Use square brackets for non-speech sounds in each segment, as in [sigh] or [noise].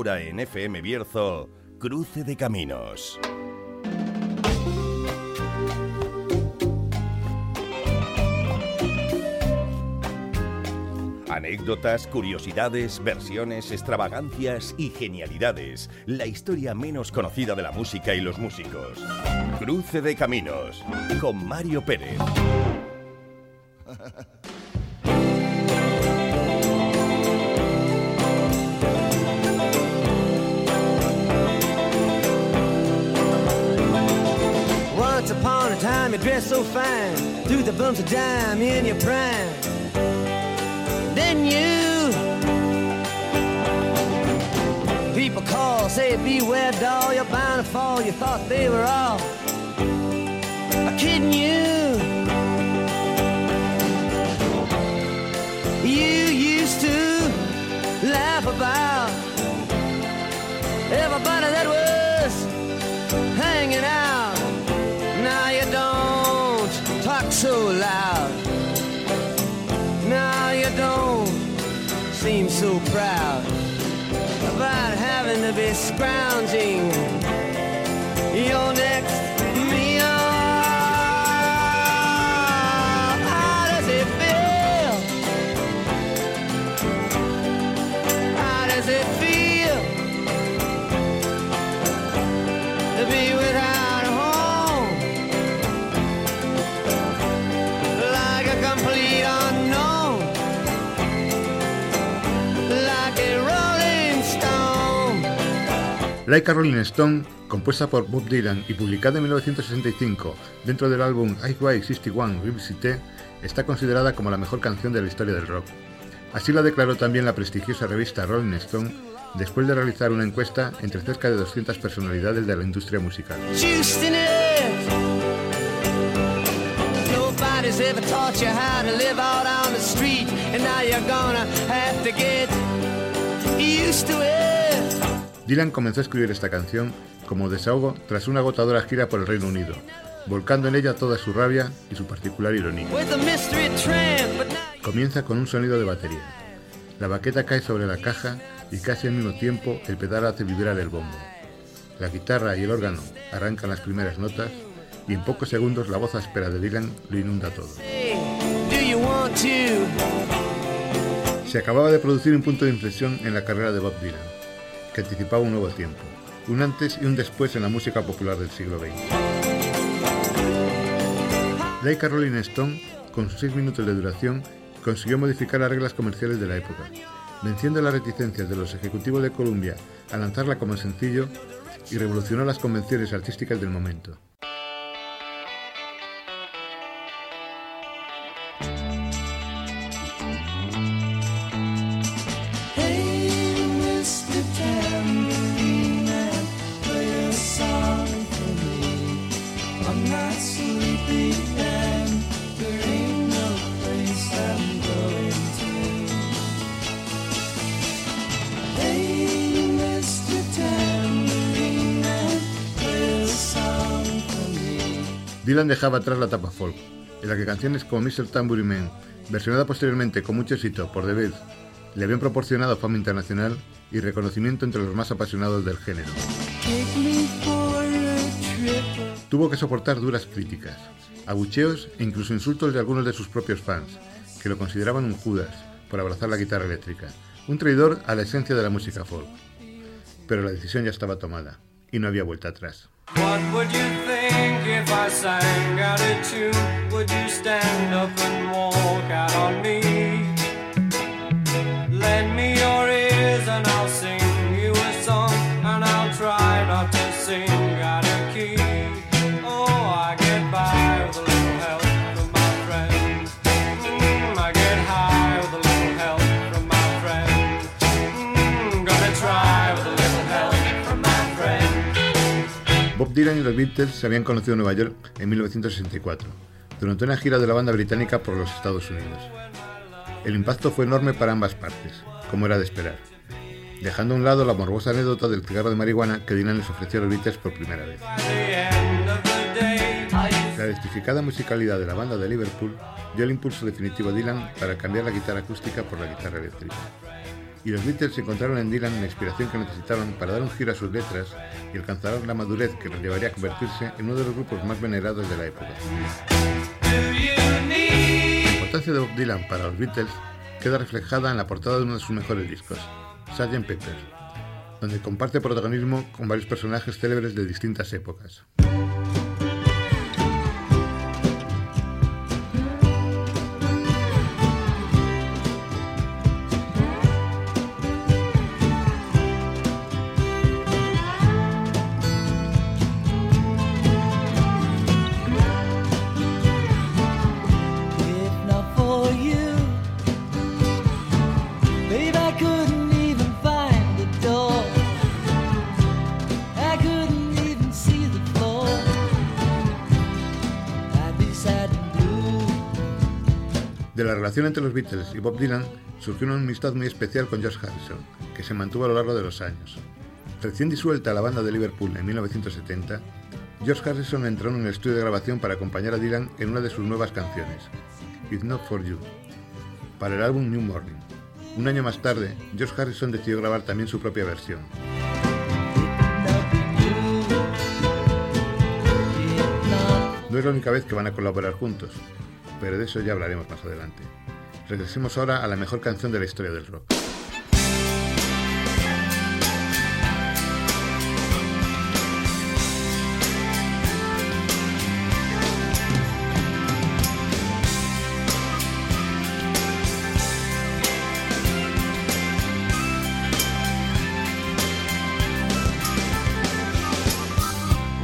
Ahora en FM Bierzo, Cruce de Caminos. Anécdotas, curiosidades, versiones, extravagancias y genialidades. La historia menos conocida de la música y los músicos. Cruce de Caminos con Mario Pérez. [laughs] dressed so fine, threw the bumps of dime in your prime. Then you people call, say beware doll, you're bound to fall. You thought they were all kidding you. You used to laugh about everybody that was hanging out. Scrounging Like a Rolling Stone, compuesta por Bob Dylan y publicada en 1965 dentro del álbum Highway 61 Revisité, está considerada como la mejor canción de la historia del rock. Así la declaró también la prestigiosa revista Rolling Stone después de realizar una encuesta entre cerca de 200 personalidades de la industria musical. Dylan comenzó a escribir esta canción como desahogo tras una agotadora gira por el Reino Unido, volcando en ella toda su rabia y su particular ironía. Comienza con un sonido de batería. La baqueta cae sobre la caja y casi al mismo tiempo el pedal hace vibrar el bombo. La guitarra y el órgano arrancan las primeras notas y en pocos segundos la voz áspera de Dylan lo inunda todo. Se acababa de producir un punto de inflexión en la carrera de Bob Dylan, que anticipaba un nuevo tiempo, un antes y un después en la música popular del siglo XX. Like a Rolling Stone, con sus seis minutos de duración, consiguió modificar las reglas comerciales de la época, venciendo las reticencias de los ejecutivos de Columbia a lanzarla como sencillo y revolucionó las convenciones artísticas del momento. Dylan dejaba atrás la etapa folk, en la que canciones como Mr. Tambourine Man, versionada posteriormente con mucho éxito por The le habían proporcionado fama internacional y reconocimiento entre los más apasionados del género. Tuvo que soportar duras críticas, abucheos e incluso insultos de algunos de sus propios fans, que lo consideraban un Judas por abrazar la guitarra eléctrica, un traidor a la esencia de la música folk. Pero la decisión ya estaba tomada y no había vuelta atrás. What would you think if I sang out a tune? Would you stand up and walk out on me? Lend me your ears and I'll sing Dylan y los Beatles se habían conocido en Nueva York en 1964, durante una gira de la banda británica por los Estados Unidos. El impacto fue enorme para ambas partes, como era de esperar, dejando a un lado la morbosa anécdota del cigarro de marihuana que Dylan les ofreció a los Beatles por primera vez. La electrificada musicalidad de la banda de Liverpool dio el impulso definitivo a Dylan para cambiar la guitarra acústica por la guitarra eléctrica. Y los Beatles encontraron en Dylan la inspiración que necesitaban para dar un giro a sus letras y alcanzar la madurez que los llevaría a convertirse en uno de los grupos más venerados de la época. La importancia de Bob Dylan para los Beatles queda reflejada en la portada de uno de sus mejores discos, Sgt. Pepper, donde comparte protagonismo con varios personajes célebres de distintas épocas. Relación entre los Beatles y Bob Dylan surgió una amistad muy especial con George Harrison, que se mantuvo a lo largo de los años. Recién disuelta la banda de Liverpool en 1970, George Harrison entró en un estudio de grabación para acompañar a Dylan en una de sus nuevas canciones, It's Not For You, para el álbum New Morning. Un año más tarde, George Harrison decidió grabar también su propia versión. No es la única vez que van a colaborar juntos, pero de eso ya hablaremos más adelante. Regresemos ahora a la mejor canción de la historia del rock.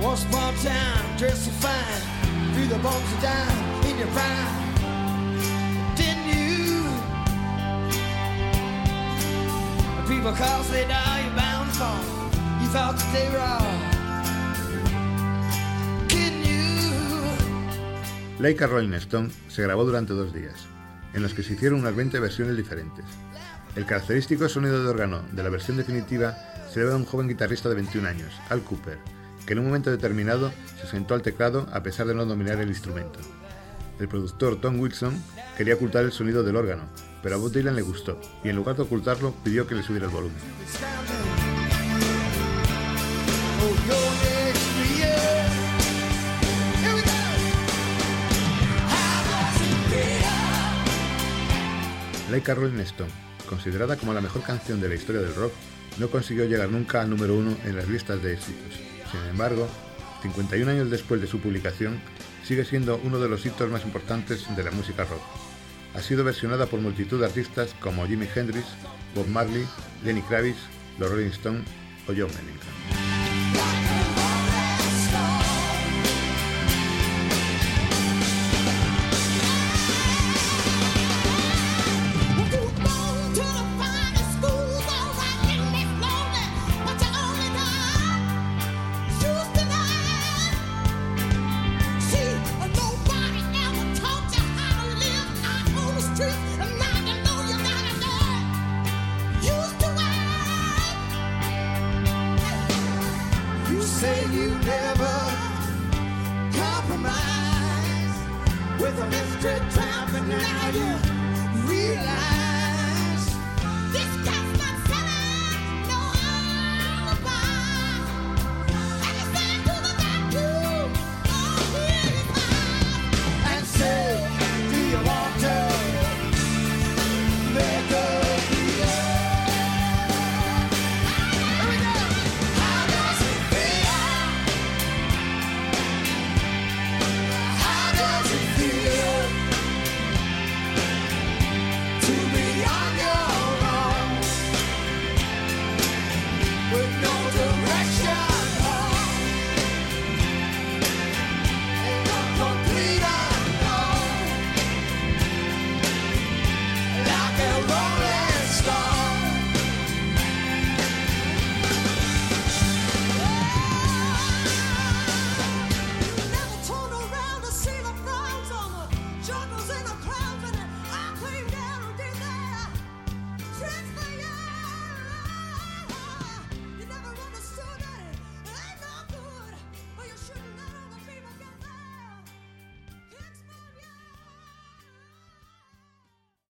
Once upon a time, dressed so fine, through the bumps of time in your prime. People a Rolling Stone se grabó durante dos días, en los que se hicieron unas 20 versiones diferentes. El característico sonido de órgano de la versión definitiva se debe a un joven guitarrista de 21 años, Al Cooper, que en un momento determinado se sentó al teclado a pesar de no dominar el instrumento. El productor Tom Wilson quería ocultar el sonido del órgano, pero a Bob Dylan le gustó y en lugar de ocultarlo pidió que le subiera el volumen. Like a Rolling Stone, considerada como la mejor canción de la historia del rock, no consiguió llegar nunca al número uno en las listas de éxitos. Sin embargo, 51 años después de su publicación, sigue siendo uno de los hitos más importantes de la música rock. Ha sido versionada por multitud de artistas como Jimi Hendrix, Bob Marley, Lenny Kravitz, los Rolling Stones o John Mellencamp. with a mystery trap, and now you realize.